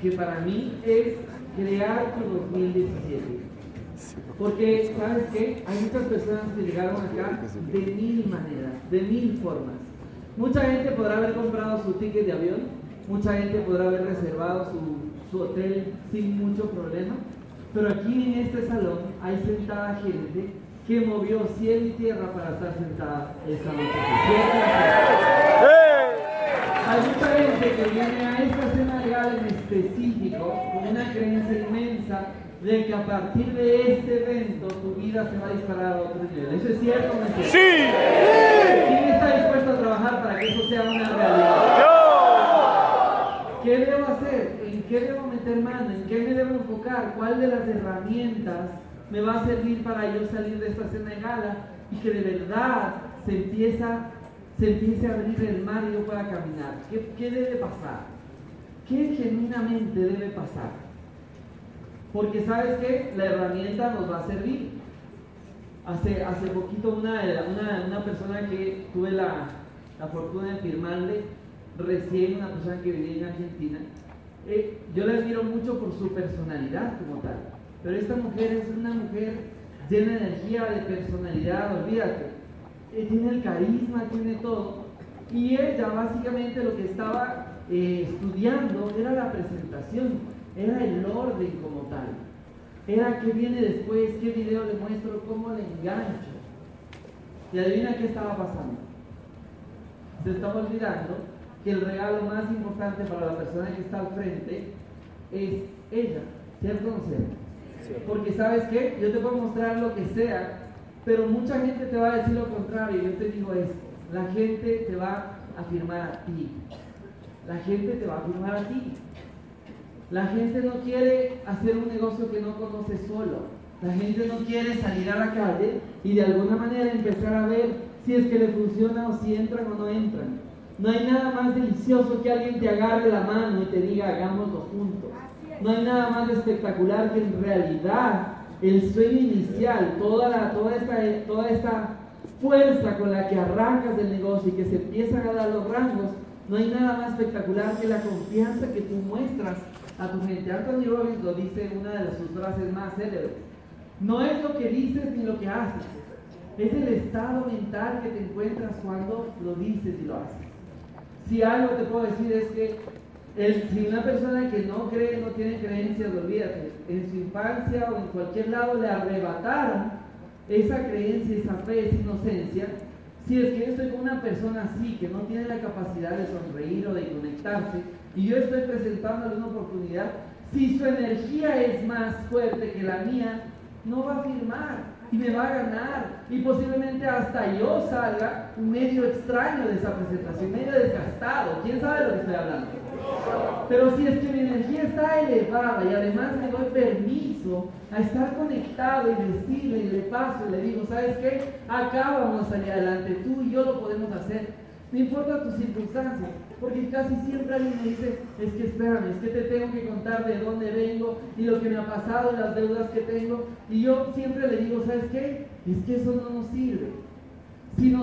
que para mí es crear tu 2017. Porque, ¿sabes qué? Hay muchas personas que llegaron acá de mil maneras, de mil formas. Mucha gente podrá haber comprado su ticket de avión, mucha gente podrá haber reservado su, su hotel sin mucho problema, pero aquí en este salón hay sentada gente que movió cielo y tierra para estar sentada esta noche. Hay mucha gente que viene a esta específico con una creencia inmensa de que a partir de este evento tu vida se va a disparar a otro nivel. ¿Eso es cierto o no es cierto? ¿Quién está dispuesto a trabajar para que eso sea una realidad? ¿Qué debo hacer? ¿En qué debo meter mano? ¿En qué me debo enfocar? ¿Cuál de las herramientas me va a servir para yo salir de esta cena de gala y que de verdad se empieza se empiece a abrir el mar y yo pueda caminar. ¿Qué, qué debe pasar? ¿Qué genuinamente debe pasar? Porque sabes que la herramienta nos va a servir. Hace, hace poquito una, una, una persona que tuve la, la, fortuna de firmarle, recién una persona que vivía en Argentina, eh, yo la admiro mucho por su personalidad como tal. Pero esta mujer es una mujer llena de energía, de personalidad, olvídate eh, tiene el carisma, tiene todo. Y ella básicamente lo que estaba eh, estudiando era la presentación, era el orden como tal. Era qué viene después, qué video le muestro, cómo le engancho. Y adivina qué estaba pasando. Se estaba olvidando que el regalo más importante para la persona que está al frente es ella, ¿cierto o no cierto? Porque sabes qué, yo te puedo mostrar lo que sea, pero mucha gente te va a decir lo contrario. Yo te digo esto, la gente te va a firmar a ti. La gente te va a firmar a ti. La gente no quiere hacer un negocio que no conoce solo. La gente no quiere salir a la calle y de alguna manera empezar a ver si es que le funciona o si entran o no entran. No hay nada más delicioso que alguien te agarre la mano y te diga hagámoslo juntos. No hay nada más espectacular que en realidad el sueño inicial, toda, toda, esta, toda esta fuerza con la que arrancas del negocio y que se empiezan a dar los rangos, no hay nada más espectacular que la confianza que tú muestras a tu gente. Anthony Robbins lo dice en una de sus frases más célebres. No es lo que dices ni lo que haces, es el estado mental que te encuentras cuando lo dices y lo haces. Si algo te puedo decir es que el, si una persona que no cree, no tiene creencias, olvídate, en su infancia o en cualquier lado le arrebataron esa creencia, esa fe, esa inocencia, si es que yo estoy con una persona así, que no tiene la capacidad de sonreír o de conectarse, y yo estoy presentándole una oportunidad, si su energía es más fuerte que la mía, no va a firmar y me va a ganar. Y posiblemente hasta yo salga medio extraño de esa presentación, medio desgastado. ¿Quién sabe de lo que estoy hablando? Pero si es que mi energía está elevada y además me doy permiso a estar conectado y decirle y le paso y le digo, ¿sabes qué? Acá vamos a salir adelante, tú y yo lo podemos hacer. No importa tus circunstancias, porque casi siempre alguien me dice, es que espérame, es que te tengo que contar de dónde vengo y lo que me ha pasado y las deudas que tengo. Y yo siempre le digo, ¿sabes qué? Es que eso no nos sirve. Si,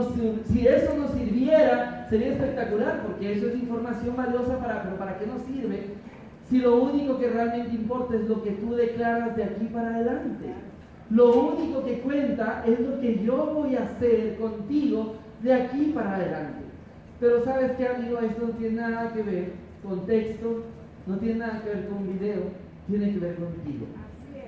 si eso nos sirviera, sería espectacular, porque eso es información valiosa para, pero ¿para qué nos sirve? Si lo único que realmente importa es lo que tú declaras de aquí para adelante. Lo único que cuenta es lo que yo voy a hacer contigo de aquí para adelante. Pero sabes qué, amigo, esto no tiene nada que ver con texto, no tiene nada que ver con video, tiene que ver contigo.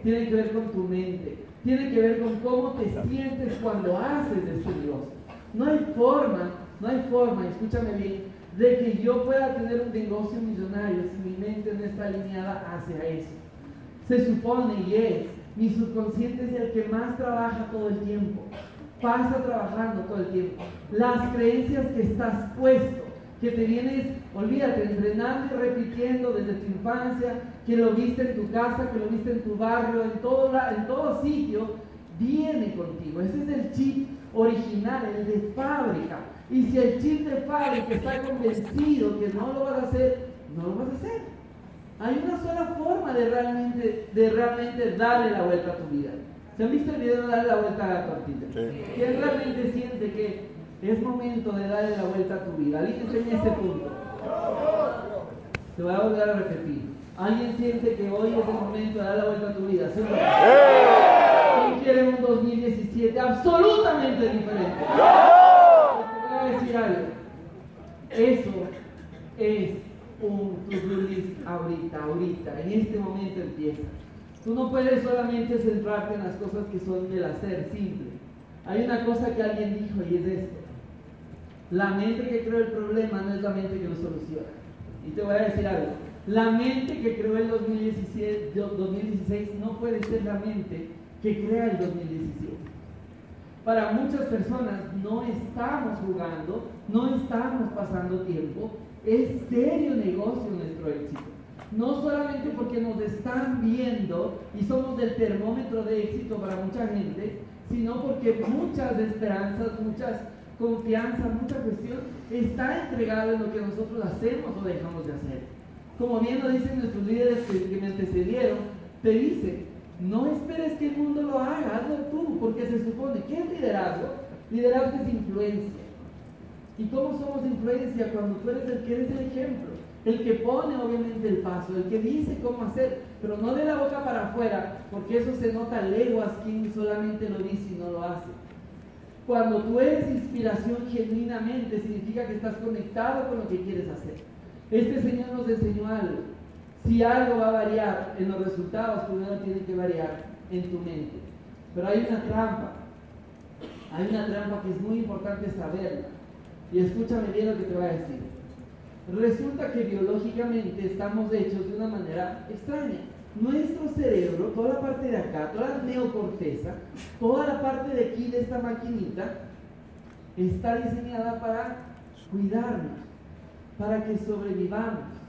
Tiene que ver con tu mente. Tiene que ver con cómo te sientes cuando haces este negocio. No hay forma, no hay forma, escúchame bien, de que yo pueda tener un negocio millonario si mi mente no está alineada hacia eso. Se supone y es, mi subconsciente es el que más trabaja todo el tiempo pasa trabajando todo el tiempo. Las creencias que estás puesto, que te vienes, olvídate, entrenando y repitiendo desde tu infancia, que lo viste en tu casa, que lo viste en tu barrio, en todo, en todo sitio, viene contigo. Ese es el chip original, el de fábrica. Y si el chip de fábrica está convencido que no lo vas a hacer, no lo vas a hacer. Hay una sola forma de realmente, de realmente darle la vuelta a tu vida. ¿Se han visto el video de darle la vuelta a la tortilla? ¿Quién realmente siente que es momento de darle la vuelta a tu vida? Alguien enseña este punto. Te voy a volver a repetir. ¿Alguien siente que hoy es el momento de dar la vuelta a tu vida? ¿Sí ¿Quién quiere un 2017 absolutamente diferente? Te voy a decir algo. Eso es un to ahorita, ahorita. En este momento empieza. Tú no puedes solamente centrarte en las cosas que son del hacer simple. Hay una cosa que alguien dijo y es esto. La mente que creó el problema no es la mente que lo soluciona. Y te voy a decir algo. La mente que creó el 2017, 2016 no puede ser la mente que crea el 2017. Para muchas personas no estamos jugando, no estamos pasando tiempo. Es serio negocio nuestro éxito no solamente porque nos están viendo y somos el termómetro de éxito para mucha gente, sino porque muchas esperanzas, muchas confianzas, mucha cuestión está entregada en lo que nosotros hacemos o dejamos de hacer. Como bien lo dicen nuestros líderes que, me antecedieron, te dicen, no esperes que el mundo lo haga, hazlo tú, porque se supone, ¿qué es liderazgo? Liderazgo es influencia. ¿Y cómo somos influencia cuando tú eres el que eres el ejemplo? el que pone obviamente el paso, el que dice cómo hacer, pero no de la boca para afuera, porque eso se nota leguas quien solamente lo dice y no lo hace. Cuando tú eres inspiración genuinamente, significa que estás conectado con lo que quieres hacer. Este Señor nos enseñó algo. Si algo va a variar en los resultados, primero tiene que variar en tu mente. Pero hay una trampa. Hay una trampa que es muy importante saberla. Y escúchame bien lo que te voy a decir. Resulta que biológicamente estamos hechos de una manera extraña. Nuestro cerebro, toda la parte de acá, toda la neocorteza, toda la parte de aquí de esta maquinita, está diseñada para cuidarnos, para que sobrevivamos.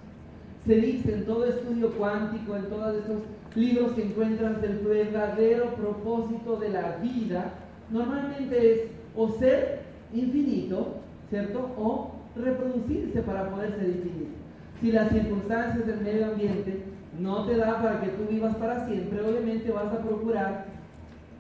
Se dice en todo estudio cuántico, en todos estos libros que encuentras del verdadero propósito de la vida, normalmente es o ser infinito, ¿cierto? O reproducirse para poder ser infinito. Si las circunstancias del medio ambiente no te da para que tú vivas para siempre, obviamente vas a procurar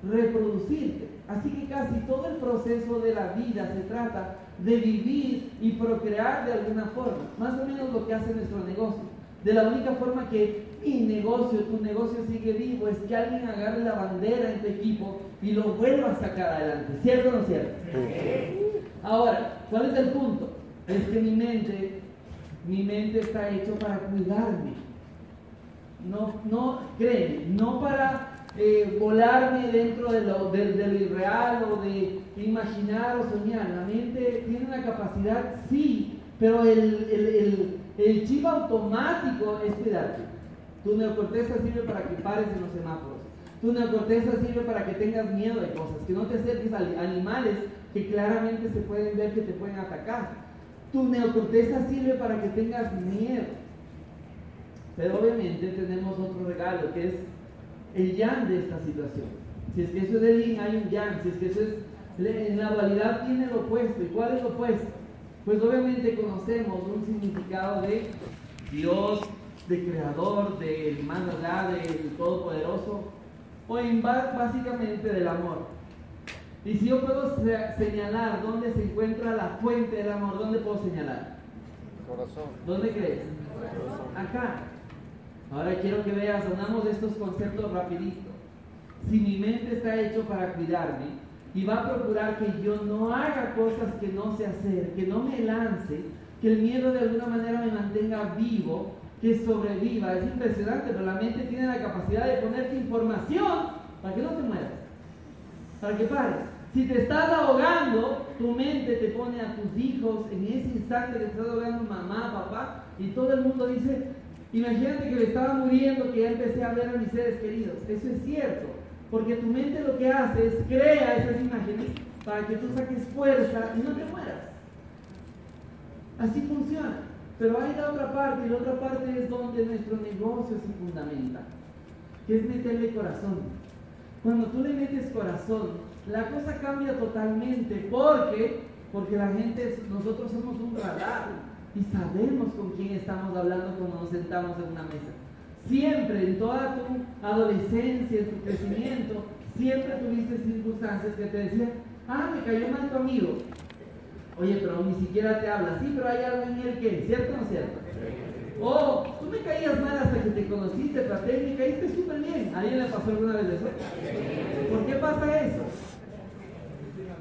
reproducirte. Así que casi todo el proceso de la vida se trata de vivir y procrear de alguna forma. Más o menos lo que hace nuestro negocio. De la única forma que mi negocio, tu negocio sigue vivo, es que alguien agarre la bandera en tu equipo y lo vuelva a sacar adelante. ¿Cierto o no cierto? Ahora, ¿cuál es el punto? Es que mi mente, mi mente está hecho para cuidarme. No, no, créeme, no para eh, volarme dentro de lo, del irreal o de imaginar o soñar. La mente tiene una capacidad, sí, pero el, el, el, chip automático es cuidarte. Tu neocorteza sirve para que pares en los semáforos. Tu neocorteza sirve para que tengas miedo de cosas, que no te acerques a animales que claramente se pueden ver que te pueden atacar. Tu neocorteza sirve para que tengas miedo. Pero obviamente tenemos otro regalo que es el yang de esta situación. Si es que eso es el yin, hay un yang. Si es que eso es, en la dualidad tiene lo opuesto. ¿Y cuál es lo opuesto? Pues obviamente conocemos un significado de Dios, de creador, del mando del todopoderoso, o en básicamente del amor. Y si yo puedo señalar dónde se encuentra la fuente del amor, ¿dónde puedo señalar? Corazón. ¿Dónde crees? Acá. Ahora quiero que veas, sonamos estos conceptos rapidito. Si mi mente está hecho para cuidarme y va a procurar que yo no haga cosas que no sé hacer, que no me lance, que el miedo de alguna manera me mantenga vivo, que sobreviva. Es impresionante, pero la mente tiene la capacidad de ponerte información para que no te mueras, para que pares. Si te estás ahogando, tu mente te pone a tus hijos en ese instante que te estás ahogando, mamá, papá, y todo el mundo dice, Imagínate que me estaba muriendo, que ya empecé a ver a mis seres queridos. Eso es cierto, porque tu mente lo que hace es crea esas imágenes para que tú saques fuerza y no te mueras. Así funciona. Pero hay la otra parte, y la otra parte es donde nuestro negocio se fundamenta, que es meterle corazón. Cuando tú le metes corazón, la cosa cambia totalmente, porque porque la gente, nosotros somos un radar y sabemos con quién estamos hablando cuando nos sentamos en una mesa. Siempre, en toda tu adolescencia, en tu crecimiento, siempre tuviste circunstancias que te decían, ah, me cayó mal tu amigo. Oye, pero ni siquiera te habla. Sí, pero hay algo en él que, ¿cierto o no cierto? Oh, tú me caías mal hasta que te conociste, traté y me caíste súper bien. ¿A alguien le pasó alguna vez eso? ¿Por qué pasa eso?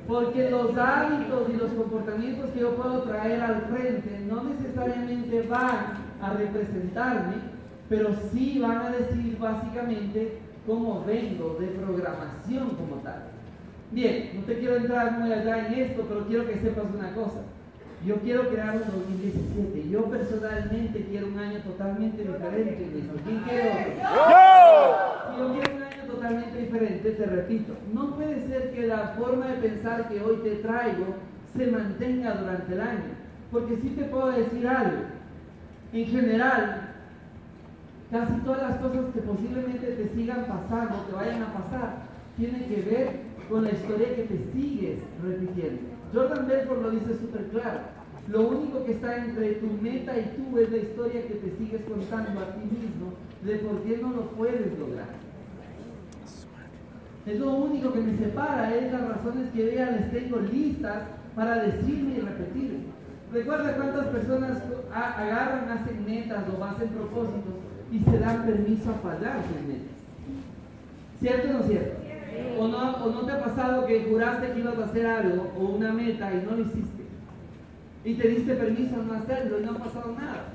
Porque los hábitos y los comportamientos que yo puedo traer al frente no necesariamente van a representarme, pero sí van a decir básicamente cómo vengo de programación como tal. Bien, no te quiero entrar muy allá en esto, pero quiero que sepas una cosa. Yo quiero crear un 2017. Yo personalmente quiero un año totalmente diferente. ¿Quién quiere otro? ¡Yo! yo quiero un año totalmente diferente, te repito. No puede ser que la forma de pensar que hoy te traigo se mantenga durante el año. Porque sí te puedo decir algo. En general, casi todas las cosas que posiblemente te sigan pasando, te vayan a pasar, tienen que ver con la historia que te sigues repitiendo. Jordan Belfort lo dice súper claro. Lo único que está entre tu meta y tú es la historia que te sigues contando a ti mismo de por qué no lo puedes lograr. Es lo único que me separa, es las razones que ya les tengo listas para decirme y repetirme. Recuerda cuántas personas agarran, hacen metas o hacen propósitos y se dan permiso a fallar sus metas. ¿Cierto o no cierto? ¿O no, te ha pasado que juraste que ibas a hacer algo o una meta y no lo hiciste? Y te diste permiso a no hacerlo y no ha pasado nada.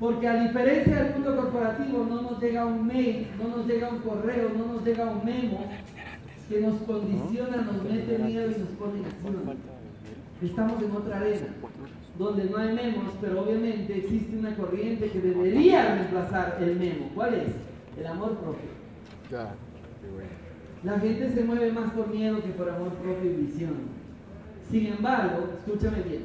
Porque a diferencia del mundo corporativo no nos llega un mail, no nos llega un correo, no nos llega un memo que nos condiciona, nos mete miedo y nos pone en acción. Estamos en otra arena, donde no hay memos, pero obviamente existe una corriente que debería reemplazar el memo. ¿Cuál es? El amor propio. La gente se mueve más por miedo que por amor propio y visión. Sin embargo, escúchame bien,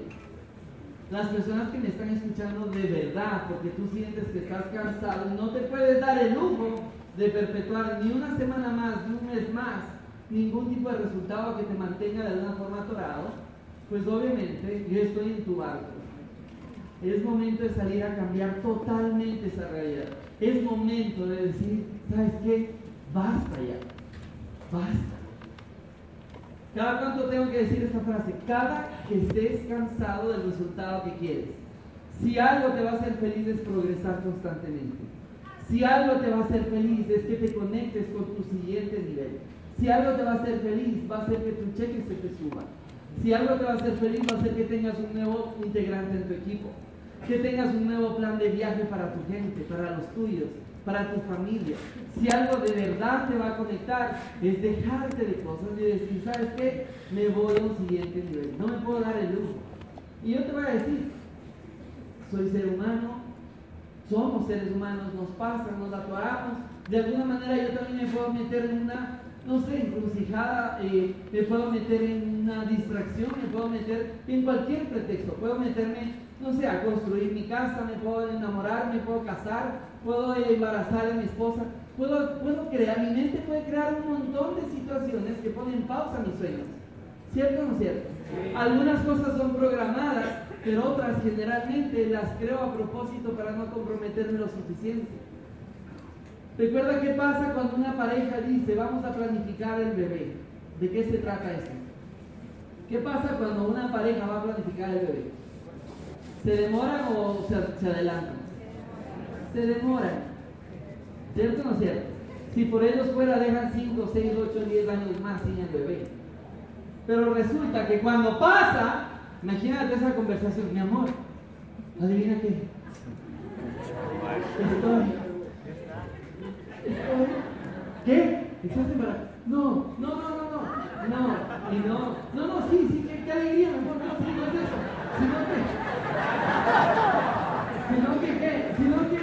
las personas que me están escuchando de verdad, porque tú sientes que estás cansado, no te puedes dar el lujo de perpetuar ni una semana más, ni un mes más, ningún tipo de resultado que te mantenga de alguna forma atorado, pues obviamente yo estoy en tu barco. Es momento de salir a cambiar totalmente esa realidad. Es momento de decir, ¿sabes qué? Basta ya basta. ¿Cada cuánto tengo que decir esta frase? Cada que estés cansado del resultado que quieres. Si algo te va a hacer feliz es progresar constantemente. Si algo te va a hacer feliz es que te conectes con tu siguiente nivel. Si algo te va a hacer feliz va a hacer que tu cheque se te suba. Si algo te va a hacer feliz va a ser que tengas un nuevo integrante en tu equipo. Que tengas un nuevo plan de viaje para tu gente, para los tuyos, para tu familia. Si algo de verdad te va a conectar, es dejarte de cosas y decir, ¿sabes qué? Me voy a un siguiente nivel. No me puedo dar el lujo. Y yo te voy a decir, soy ser humano, somos seres humanos, nos pasa, nos atoramos. De alguna manera yo también me puedo meter en una, no sé, encrucijada, eh, me puedo meter en una distracción, me puedo meter en cualquier pretexto. Puedo meterme, no sé, a construir mi casa, me puedo enamorar, me puedo casar, puedo embarazar a mi esposa, puedo, puedo crear, mi mente puede crear un montón de situaciones que ponen en pausa mis sueños. ¿Cierto o no cierto? Algunas cosas son programadas, pero otras generalmente las creo a propósito para no comprometerme lo suficiente. Recuerda qué pasa cuando una pareja dice, vamos a planificar el bebé. ¿De qué se trata esto? ¿Qué pasa cuando una pareja va a planificar el bebé? ¿Se demoran o se, se adelantan? Se demoran. ¿Cierto o no cierto? Si por ellos fuera dejan 5, 6, 8, 10 años más sin el bebé. Pero resulta que cuando pasa, imagínate esa conversación, mi amor, adivina qué. Estoy. ¿Qué? ¿Estás embarazada? No, no, no, no, no. No, y no. No, no, sí, sí, qué, qué alegría, mejor no, sí, no es eso. Sino que. Sino que, ¿qué? Sino que.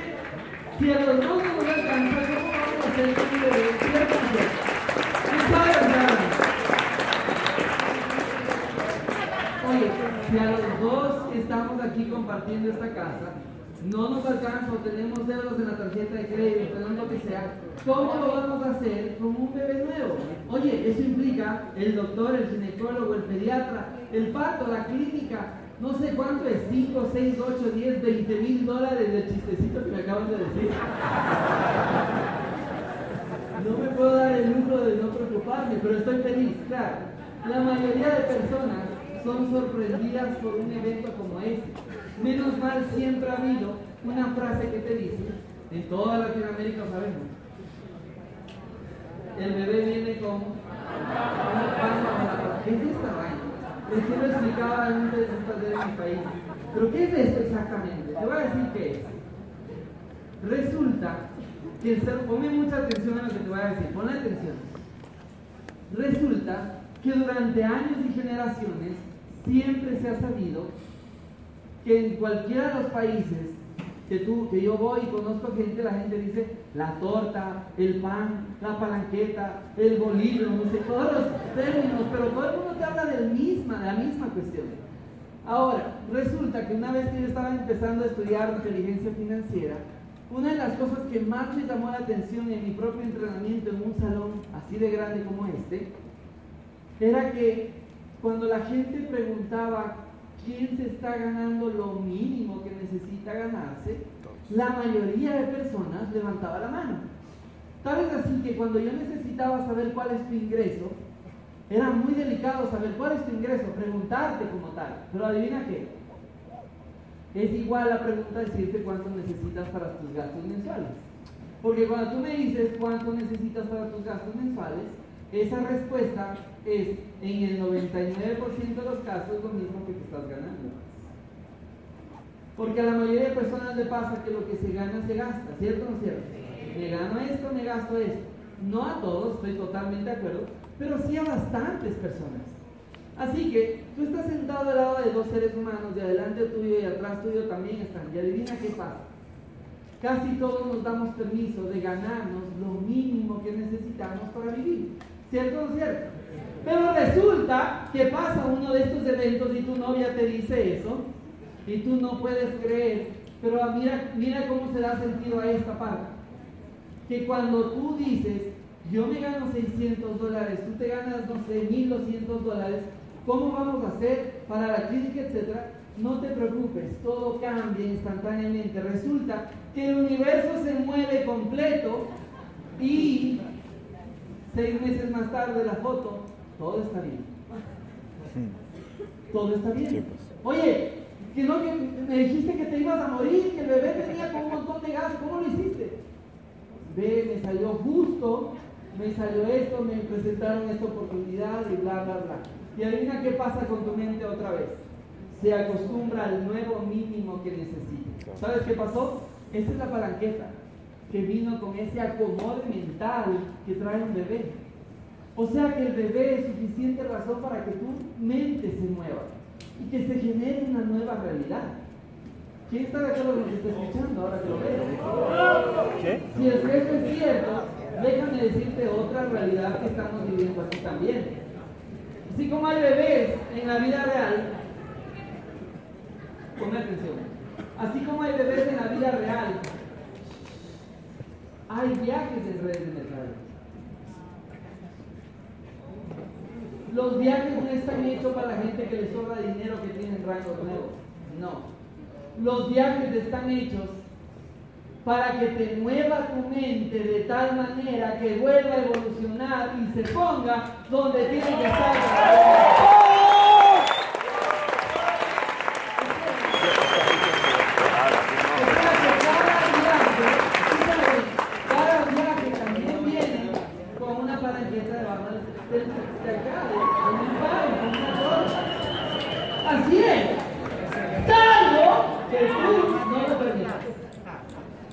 Si a los dos no nos alcanza, ¿cómo vamos a hacer un bebé? ¿Cierto o no? ¿Tú sabes, hermano? Oye, si a los dos estamos aquí compartiendo esta casa no nos alcanza tenemos deudas en la tarjeta de crédito, tenemos lo que sea, ¿cómo lo vamos a hacer con un bebé nuevo? Oye, eso implica el doctor, el ginecólogo, el pediatra, el parto, la clínica, no sé cuánto es, 5, 6, 8, 10, 20 mil dólares del chistecito que me acaban de decir. No me puedo dar el lujo de no preocuparme, pero estoy feliz, claro. La mayoría de personas son sorprendidas por un evento como este. Menos mal siempre ha habido una frase que te dice, en toda Latinoamérica sabemos, el bebé viene con una panza ¿Qué es esta vaina? Que lo explicaba antes de en mi país. Pero ¿qué es esto exactamente? Te voy a decir qué es. Resulta que, ponme mucha atención a lo que te voy a decir, ponle atención. Resulta que durante años y generaciones siempre se ha sabido que en cualquiera de los países que, tú, que yo voy y conozco gente, la gente dice la torta, el pan, la palanqueta, el bolillo, no sé, todos los términos, pero todo el mundo te habla de la misma, de la misma cuestión. Ahora, resulta que una vez que yo estaba empezando a estudiar inteligencia financiera, una de las cosas que más me llamó la atención en mi propio entrenamiento en un salón así de grande como este, era que cuando la gente preguntaba quién se está ganando lo mínimo que necesita ganarse, la mayoría de personas levantaba la mano. Tal vez así que cuando yo necesitaba saber cuál es tu ingreso, era muy delicado saber cuál es tu ingreso, preguntarte como tal. Pero adivina qué. Es igual la pregunta decirte cuánto necesitas para tus gastos mensuales. Porque cuando tú me dices cuánto necesitas para tus gastos mensuales, esa respuesta es en el 99% de los casos lo mismo que te estás ganando. Porque a la mayoría de personas le pasa que lo que se gana se gasta, ¿cierto o no cierto? Me gano esto, me gasto esto. No a todos, estoy totalmente de acuerdo, pero sí a bastantes personas. Así que tú estás sentado al lado de dos seres humanos, de adelante tuyo y atrás tuyo también están. Y adivina qué pasa. Casi todos nos damos permiso de ganarnos lo mínimo que necesitamos para vivir. ¿Cierto o no cierto? Pero resulta que pasa uno de estos eventos y tu novia te dice eso y tú no puedes creer. Pero mira, mira cómo se da sentido a esta parte. Que cuando tú dices, yo me gano 600 dólares, tú te ganas, no sé, 1200 dólares, ¿cómo vamos a hacer para la clínica, etcétera? No te preocupes, todo cambia instantáneamente. Resulta que el universo se mueve completo y seis meses más tarde la foto, todo está bien. Todo está bien. Oye, Que no, que me dijiste que te ibas a morir, que el bebé tenía con un montón de gas, ¿cómo lo hiciste? Ve, me salió justo, me salió esto, me presentaron esta oportunidad y bla, bla, bla. Y adivina qué pasa con tu mente otra vez. Se acostumbra al nuevo mínimo que necesita. ¿Sabes qué pasó? Esa es la palanqueta que vino con ese acomodo mental que trae un bebé. O sea que el bebé es suficiente razón para que tu mente se mueva y que se genere una nueva realidad. ¿Quién está de acuerdo con lo que está escuchando ahora que lo veo? ¿Qué? Si el jefe es cierto, déjame decirte otra realidad que estamos viviendo aquí también. Así como hay bebés en la vida real, ponme atención, así como hay bebés en la vida real, hay viajes en redes de mercado. Los viajes no están hechos para la gente que le sobra dinero que tienen rangos nuevos. No. Los viajes están hechos para que te mueva tu mente de tal manera que vuelva a evolucionar y se ponga donde tiene que estar.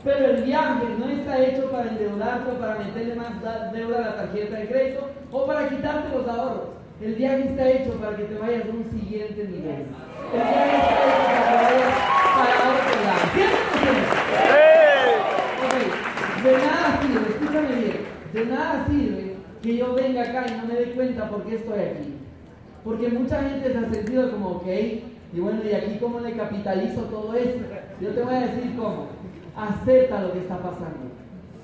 Pero el viaje no está hecho para endeudarte o para meterle más deuda a la tarjeta de crédito o para quitarte los ahorros. El viaje está hecho para que te vayas a un siguiente nivel. El viaje está hecho para que vayas para otro lado. ¿Cierto De nada sirve, escúchame bien, de nada sirve que yo venga acá y no me dé cuenta por qué estoy aquí. Porque mucha gente se ha sentido como, ok, y bueno, ¿y aquí cómo le capitalizo todo esto? Yo te voy a decir cómo acepta lo que está pasando.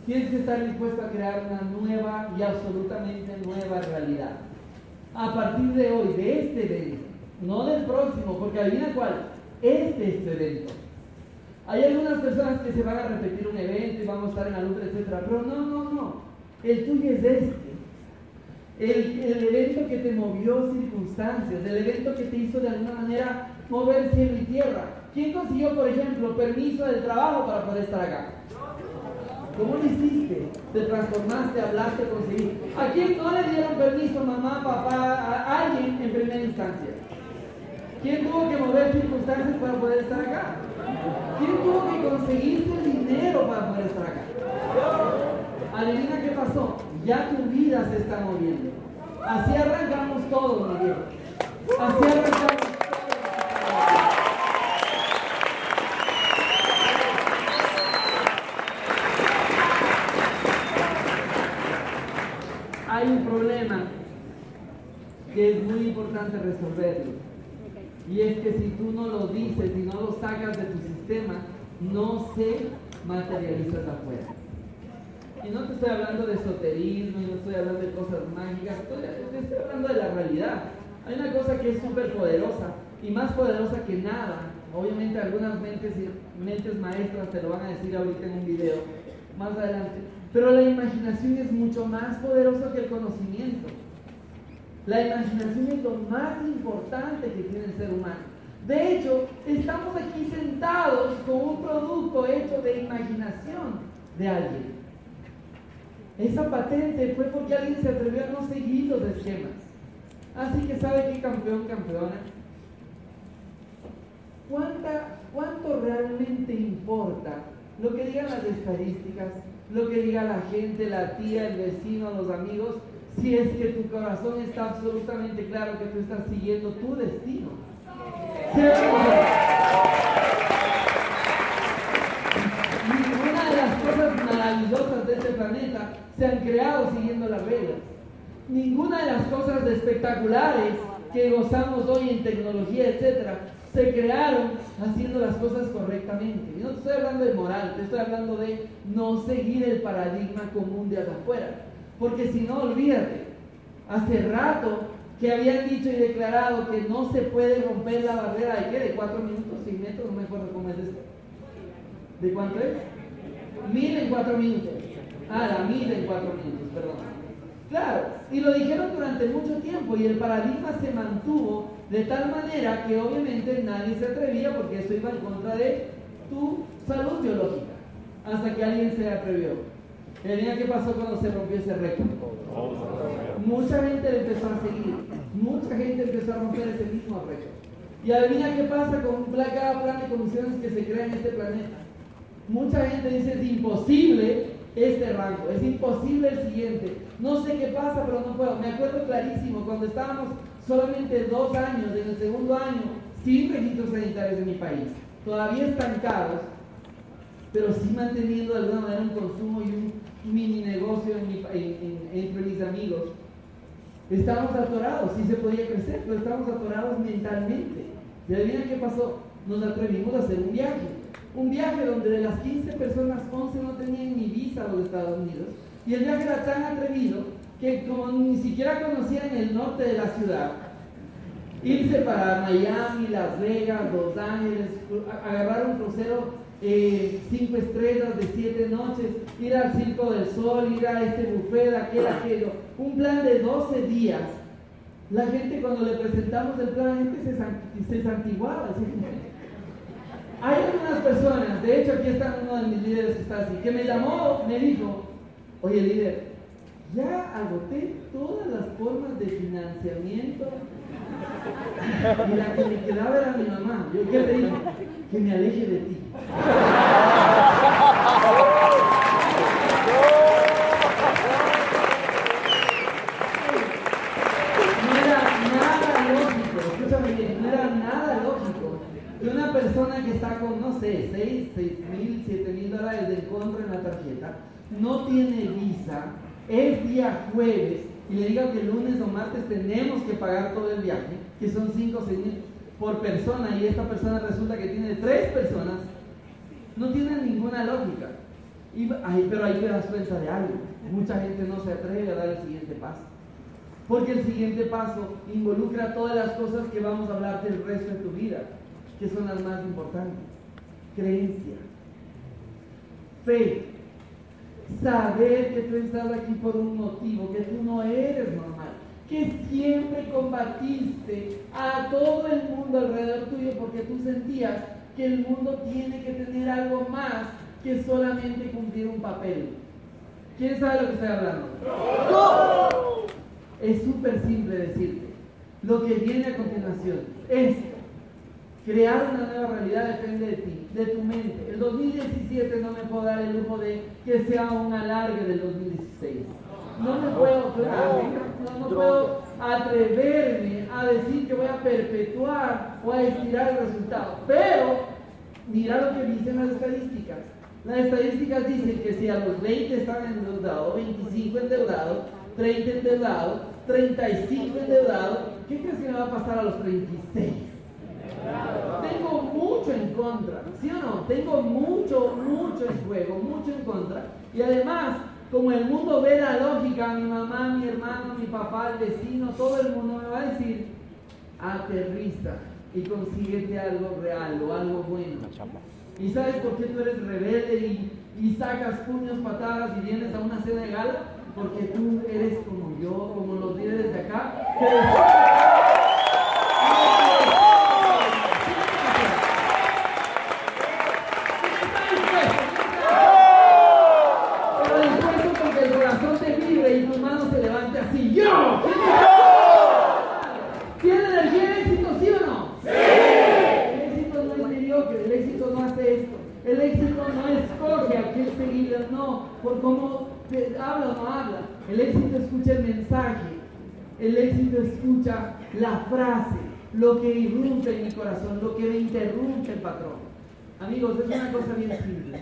Tienes que estar dispuesto a crear una nueva y absolutamente nueva realidad. A partir de hoy, de este evento, no del próximo, porque adivina cuál, este es tu evento. Hay algunas personas que se van a repetir un evento y vamos a estar en la luz, etc. Pero no, no, no. El tuyo es este. El, el, evento que te movió circunstancias, el evento que te hizo de alguna manera mover cielo y tierra. ¿Quién consiguió, por ejemplo, permiso del trabajo para poder estar acá? ¿Cómo lo hiciste? Te transformaste, hablaste, conseguiste. ¿A quién no le dieron permiso, mamá, papá, a alguien en primera instancia? ¿Quién tuvo que mover circunstancias para poder estar acá? ¿Quién tuvo que conseguirse el dinero para poder estar acá? Adivina qué pasó. Ya tu vida se está moviendo. Así arrancamos todos, Miguel. Así arrancamos. Hay un problema que es muy importante resolverlo. Y es que si tú no lo dices, si no lo sacas de tu sistema, no se materializa afuera. Y no te estoy hablando de esoterismo, no estoy hablando de cosas mágicas, estoy, estoy hablando de la realidad. Hay una cosa que es súper poderosa y más poderosa que nada. Obviamente algunas mentes, mentes maestras te lo van a decir ahorita en un video más adelante pero la imaginación es mucho más poderosa que el conocimiento. La imaginación es lo más importante que tiene el ser humano. De hecho, estamos aquí sentados con un producto hecho de imaginación de alguien. Esa patente fue porque alguien se atrevió a no seguir los esquemas. Así que sabe qué campeón, campeona. ¿Cuánta, ¿Cuánto realmente importa lo que digan las estadísticas? Lo que diga la gente, la tía, el vecino, los amigos, si es que tu corazón está absolutamente claro que tú estás siguiendo tu destino. Ninguna de las cosas maravillosas de este planeta se han creado siguiendo las reglas. Ninguna de las cosas espectaculares que gozamos hoy en tecnología, etcétera, se crearon haciendo las cosas correctamente. Y no estoy hablando de moral, te estoy hablando de no seguir el paradigma común de afuera. Porque si no, olvídate, hace rato que habían dicho y declarado que no se puede romper la barrera de qué, de cuatro minutos, seis metros, no me acuerdo cómo es esto. ¿De cuánto es? Mil en cuatro minutos. Ah, la mil en cuatro minutos, perdón. Claro, Y lo dijeron durante mucho tiempo y el paradigma se mantuvo de tal manera que obviamente nadie se atrevía porque eso iba en contra de tu salud biológica. Hasta que alguien se atrevió. ¿Y qué pasó cuando se rompió ese récord? Mucha gente empezó a seguir. Mucha gente empezó a romper ese mismo récord. Y adivina qué pasa con cada plan de condiciones que se crea en este planeta. Mucha gente dice es imposible este rango, es imposible el siguiente. No sé qué pasa, pero no puedo. Me acuerdo clarísimo cuando estábamos solamente dos años, en el segundo año, sin registros sanitarios en mi país, todavía estancados, pero sí manteniendo de alguna manera un consumo y un mini negocio entre mis amigos. Estábamos atorados, sí se podía crecer, pero estábamos atorados mentalmente. ¿Y adivina qué pasó? Nos atrevimos a hacer un viaje. Un viaje donde de las 15 personas, 11 no tenían ni visa a los Estados Unidos. Y el viaje era tan atrevido que como ni siquiera conocían el norte de la ciudad, irse para Miami, Las Vegas, Los Ángeles, agarrar un crucero eh, cinco estrellas de siete noches, ir al Circo del Sol, ir a este buffet, aquel, aquello, un plan de 12 días. La gente cuando le presentamos el plan, la gente se, se santiguaba. Hay algunas personas, de hecho aquí está uno de mis líderes que está así, que me llamó, me dijo, oye líder, ya agoté todas las formas de financiamiento y la que me quedaba era mi mamá. Yo qué le dije, que me aleje de ti. No era nada lógico, escúchame bien, no era nada lógico que una persona que está con, no sé, 6, 6 mil, 7 mil dólares de encuentro en la tarjeta, no tiene visa, es día jueves y le diga que el lunes o martes tenemos que pagar todo el viaje, que son 5 o 6 mil por persona y esta persona resulta que tiene tres personas, no tiene ninguna lógica. Y, pero ahí te das cuenta de algo. Mucha gente no se atreve a dar el siguiente paso. Porque el siguiente paso involucra todas las cosas que vamos a hablar del resto de tu vida, que son las más importantes. Creencia, fe, saber que tú estás aquí por un motivo, que tú no eres normal, que siempre combatiste a todo el mundo alrededor tuyo porque tú sentías que el mundo tiene que tener algo más que solamente cumplir un papel. ¿Quién sabe lo que estoy hablando? Es súper simple decirte. Lo que viene a continuación es Crear una nueva realidad depende de ti, de tu mente. El 2017 no me puedo dar el lujo de que sea un alargue del 2016. No me puedo, no, puedo atreverme a decir que voy a perpetuar o a estirar el resultado. Pero, mira lo que dicen las estadísticas. Las estadísticas dicen que si a los 20 están endeudados, 25 endeudados, 30 endeudados, 35 endeudados, ¿qué crees que me va a pasar a los 36? Tengo mucho en contra, ¿sí o no? Tengo mucho, mucho en juego, mucho en contra. Y además, como el mundo ve la lógica, mi mamá, mi hermano, mi papá, el vecino, todo el mundo me va a decir, aterriza y consíguete algo real o algo bueno. ¿Y sabes por qué tú eres rebelde y, y sacas puños, patadas y vienes a una cena de gala? Porque tú eres como yo, como los líderes de acá. por cómo habla o no habla. El éxito escucha el mensaje, el éxito escucha la frase, lo que irrumpe en mi corazón, lo que me interrumpe el patrón. Amigos, es una cosa bien simple.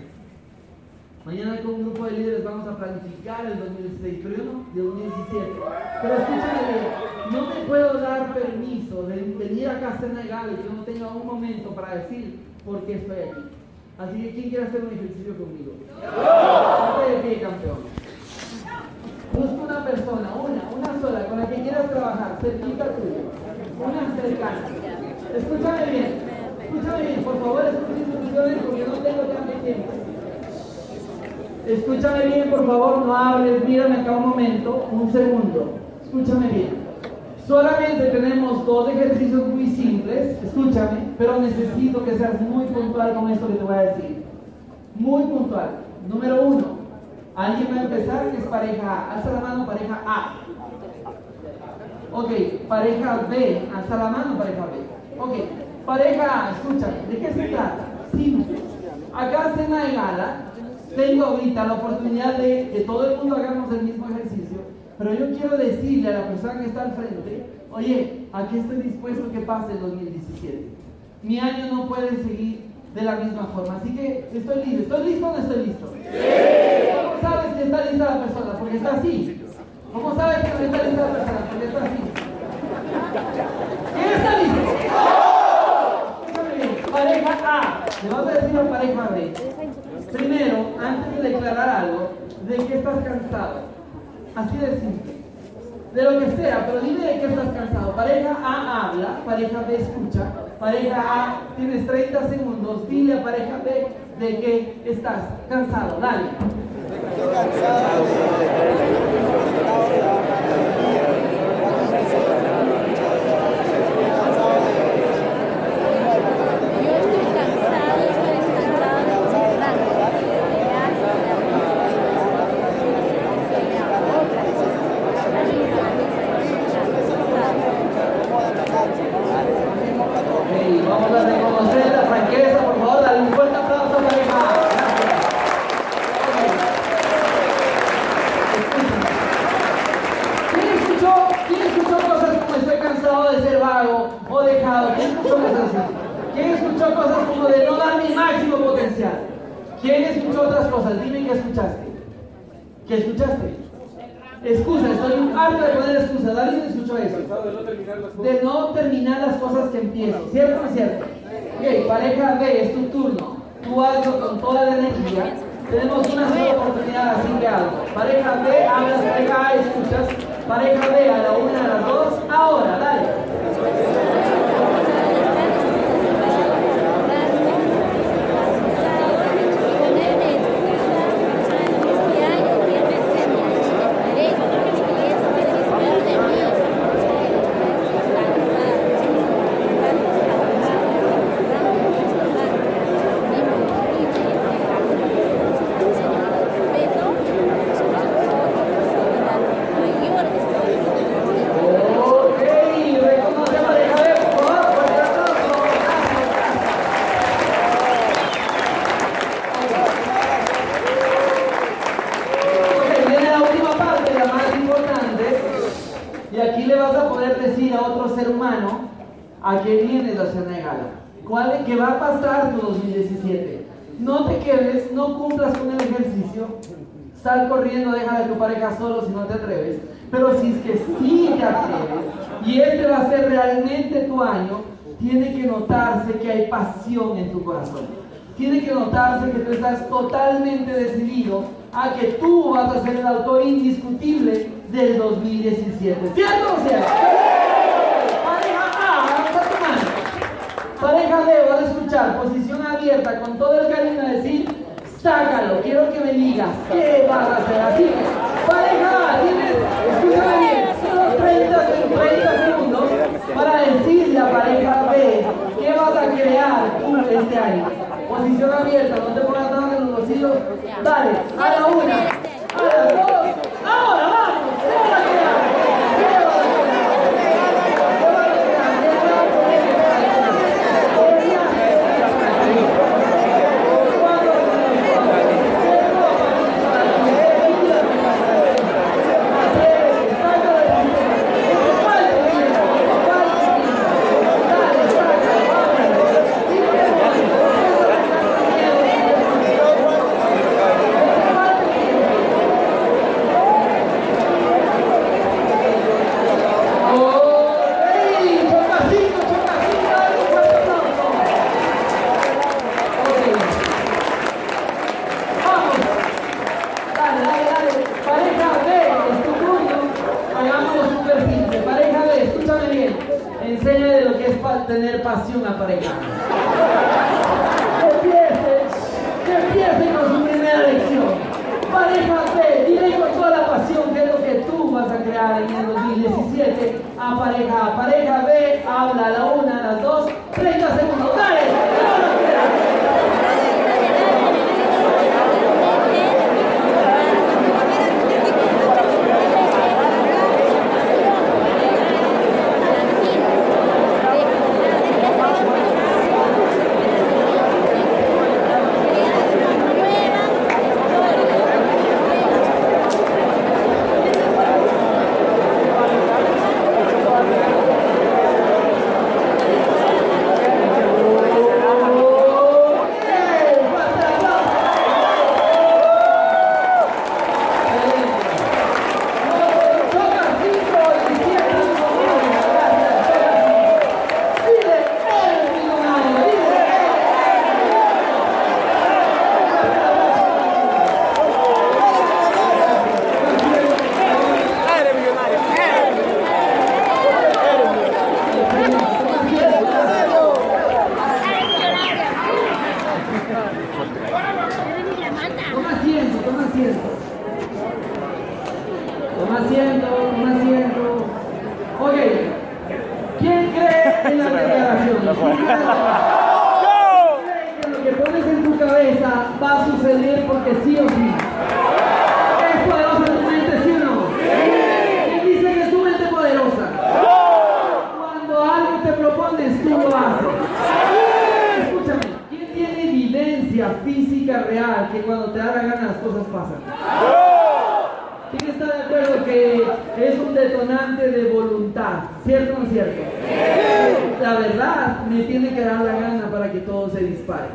Mañana con un grupo de líderes vamos a planificar el 2016, pero yo no, de 2017. Pero escúchame no me puedo dar permiso de venir acá a negado y que no tenga un momento para decir por qué estoy aquí. Así que, ¿quién quiere hacer un ejercicio conmigo? Ponte de pie, campeón. Busca una persona, una, una sola, con la que quieras trabajar, cerquita tuya. Una cercana. Escúchame bien, escúchame bien, por favor, escucha instrucciones porque no tengo tanto tiempo. Escúchame bien, por favor, no hables, mírame acá un momento, un segundo. escúchame bien. Solamente tenemos dos ejercicios muy simples, escúchame, pero necesito que seas muy puntual con esto que te voy a decir. Muy puntual. Número uno, alguien va a empezar que es pareja A. Alza la mano, pareja A. Ok, pareja B. Alza la mano, pareja B. Ok, pareja A, escúchame, ¿de qué se trata? Simple. Acá cena de gala, tengo ahorita la oportunidad de que todo el mundo hagamos el mismo ejercicio, pero yo quiero decirle a la persona que está al frente, oye, aquí estoy dispuesto que pase el 2017. Mi año no puede seguir de la misma forma, así que estoy listo. ¿Estoy listo o no estoy listo? ¿Cómo sabes que está lista la persona? Porque está así. ¿Cómo sabes que está lista la persona? Porque está así. ¿Quién está listo? Pareja A. Le vas a decir a pareja B. Primero, antes de declarar algo, ¿de qué estás cansado? Así de simple. De lo que sea, pero dime de qué estás cansado. Pareja A habla, pareja B escucha. Pareja A, tienes 30 segundos. Dile a pareja B de qué estás cansado. Dale. Thank you. Estoy cansado tiene que notarse que tú estás totalmente decidido a que tú vas a ser el autor indiscutible del 2017. ¿Cierto o cierto? Pareja A, vamos a tu Pareja B, vas a escuchar, posición abierta, con todo el cariño a decir, sácalo, quiero que me digas, ¿qué vas a hacer? Así, pareja A, tienes, escúchame bien, solo 30, 30 segundos para decirle a pareja B, ¿qué vas a crear tú este año? Posición abierta, no te pongas nada en los bolsillos. Dale, a la una, a la dos, cosas pasan? ¿Quién está de acuerdo que es un detonante de voluntad? ¿Cierto o no cierto? La verdad me tiene que dar la gana para que todo se dispare.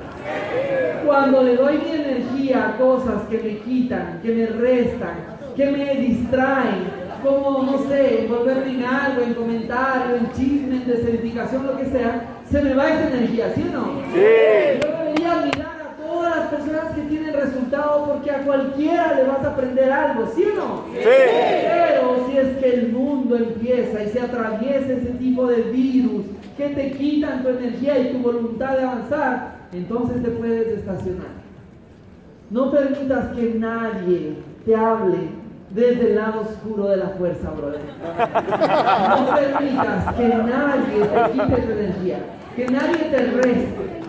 Cuando le doy mi energía a cosas que me quitan, que me restan, que me distraen, como, no sé, envolverme en algo, en comentario, en chisme, en desedificación, lo que sea, se me va esa energía, ¿sí o no? Sí. Yo debería admirar a todas las personas que tienen resultados porque a cualquiera le vas a aprender algo, ¿sí o no? Sí. Pero si es que el mundo empieza y se atraviesa ese tipo de virus que te quitan tu energía y tu voluntad de avanzar, entonces te puedes estacionar. No permitas que nadie te hable desde el lado oscuro de la fuerza, brother. No permitas que nadie te quite tu energía, que nadie te reste.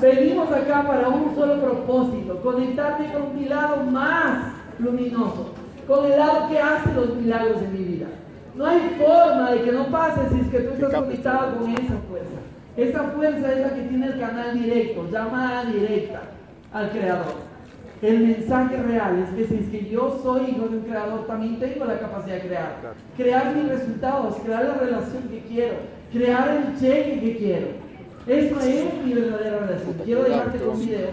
Venimos acá para un solo propósito, conectarte con mi lado más luminoso, con el lado que hace los milagros en mi vida. No hay forma de que no pase si es que tú estás conectado con esa fuerza. Esa fuerza es la que tiene el canal directo, llamada directa al Creador. El mensaje real es que si es que yo soy hijo de un creador, también tengo la capacidad de crear. Crear mis resultados, crear la relación que quiero, crear el cheque que quiero. Eso es mi verdadera relación. Quiero dejarte con un video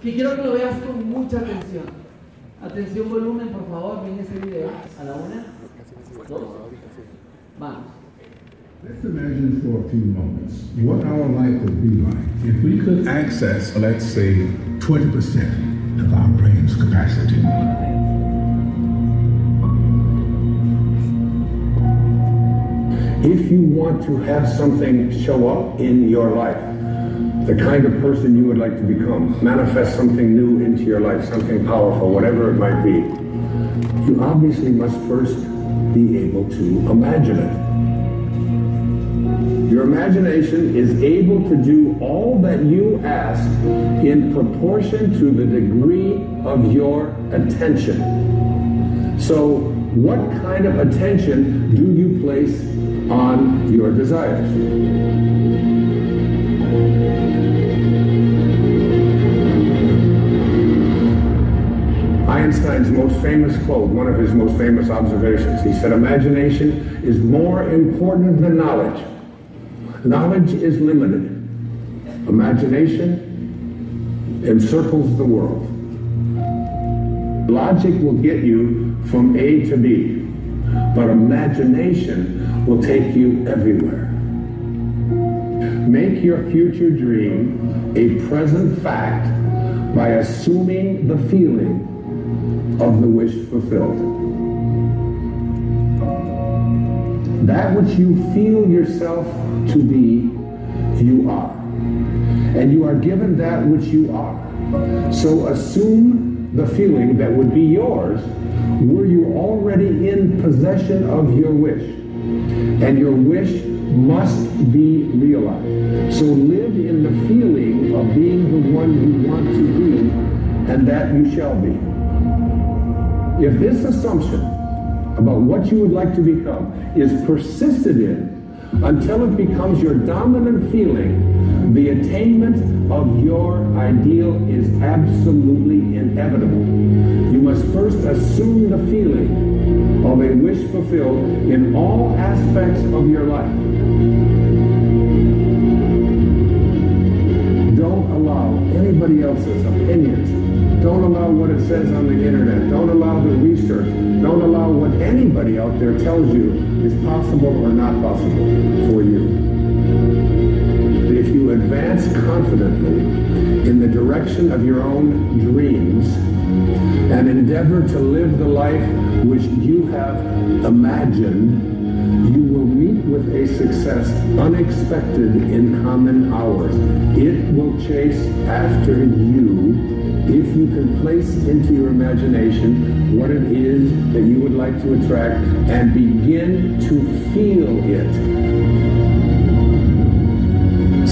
que quiero que lo veas con mucha atención. Atención volumen, por favor, viene ese video. A la una, dos, vamos. Let's imagine for a few moments what our life would be like if we could access, let's say, 20% of our brain's capacity. If you want to have something show up in your life, the kind of person you would like to become, manifest something new into your life, something powerful, whatever it might be, you obviously must first be able to imagine it. Your imagination is able to do all that you ask in proportion to the degree of your attention. So, what kind of attention do you place on your desires? Einstein's most famous quote, one of his most famous observations, he said, Imagination is more important than knowledge. Knowledge is limited. Imagination encircles the world. Logic will get you from A to B, but imagination will take you everywhere. Make your future dream a present fact by assuming the feeling of the wish fulfilled. That which you feel yourself to be, you are. And you are given that which you are. So assume the feeling that would be yours were you already in possession of your wish. And your wish must be realized. So live in the feeling of being the one you want to be, and that you shall be. If this assumption about what you would like to become is persisted in until it becomes your dominant feeling, the attainment of your ideal is absolutely inevitable. You must first assume the feeling of a wish fulfilled in all aspects of your life. Don't allow anybody else's opinions don't allow what it says on the internet. Don't allow the research. Don't allow what anybody out there tells you is possible or not possible for you. Advance confidently in the direction of your own dreams and endeavor to live the life which you have imagined, you will meet with a success unexpected in common hours. It will chase after you if you can place into your imagination what it is that you would like to attract and begin to feel it.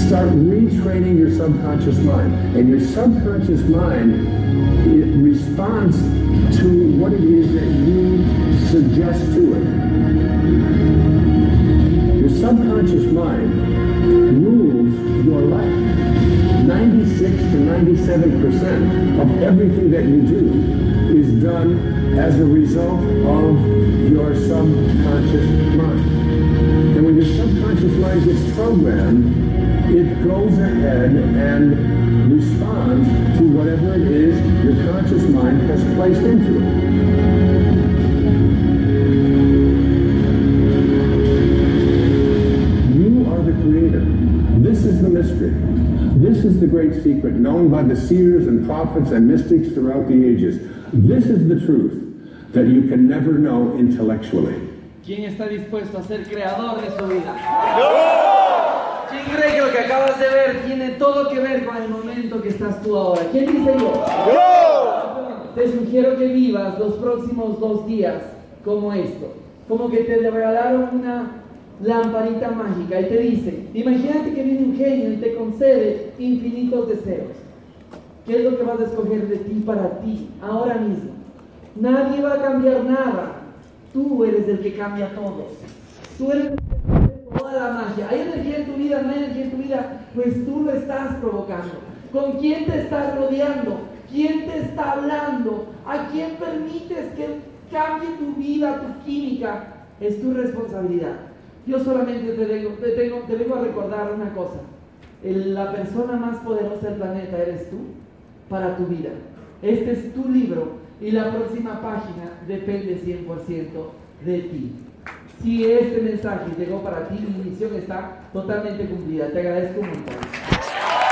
Start retraining your subconscious mind. And your subconscious mind responds to what it is that you suggest to it. Your subconscious mind rules your life. 96 to 97 percent of everything that you do is done as a result of your subconscious mind. And when your subconscious mind gets programmed, it goes ahead and responds to whatever it is your conscious mind has placed into it. You are the creator. This is the mystery. This is the great secret known by the seers and prophets and mystics throughout the ages. This is the truth that you can never know intellectually. ¿Quién está dispuesto a ser creador de su vida? ¿Quién cree que lo que acabas de ver tiene todo que ver con el momento que estás tú ahora? ¿Quién dice yo? Te sugiero que vivas los próximos dos días como esto. Como que te regalaron una lamparita mágica y te dice, imagínate que viene un genio y te concede infinitos deseos. ¿Qué es lo que vas a escoger de ti para ti, ahora mismo? Nadie va a cambiar nada. Tú eres el que cambia todo. Tú eres la magia. Hay energía en tu vida, no hay energía en tu vida, pues tú lo estás provocando. ¿Con quién te estás rodeando? ¿Quién te está hablando? ¿A quién permites que cambie tu vida, tu química? Es tu responsabilidad. Yo solamente te vengo, te, vengo a recordar una cosa. la persona más poderosa del planeta eres tú para tu vida. Este es tu libro y la próxima página depende 100% de ti. Si este mensaje llegó para ti, mi misión está totalmente cumplida. Te agradezco mucho.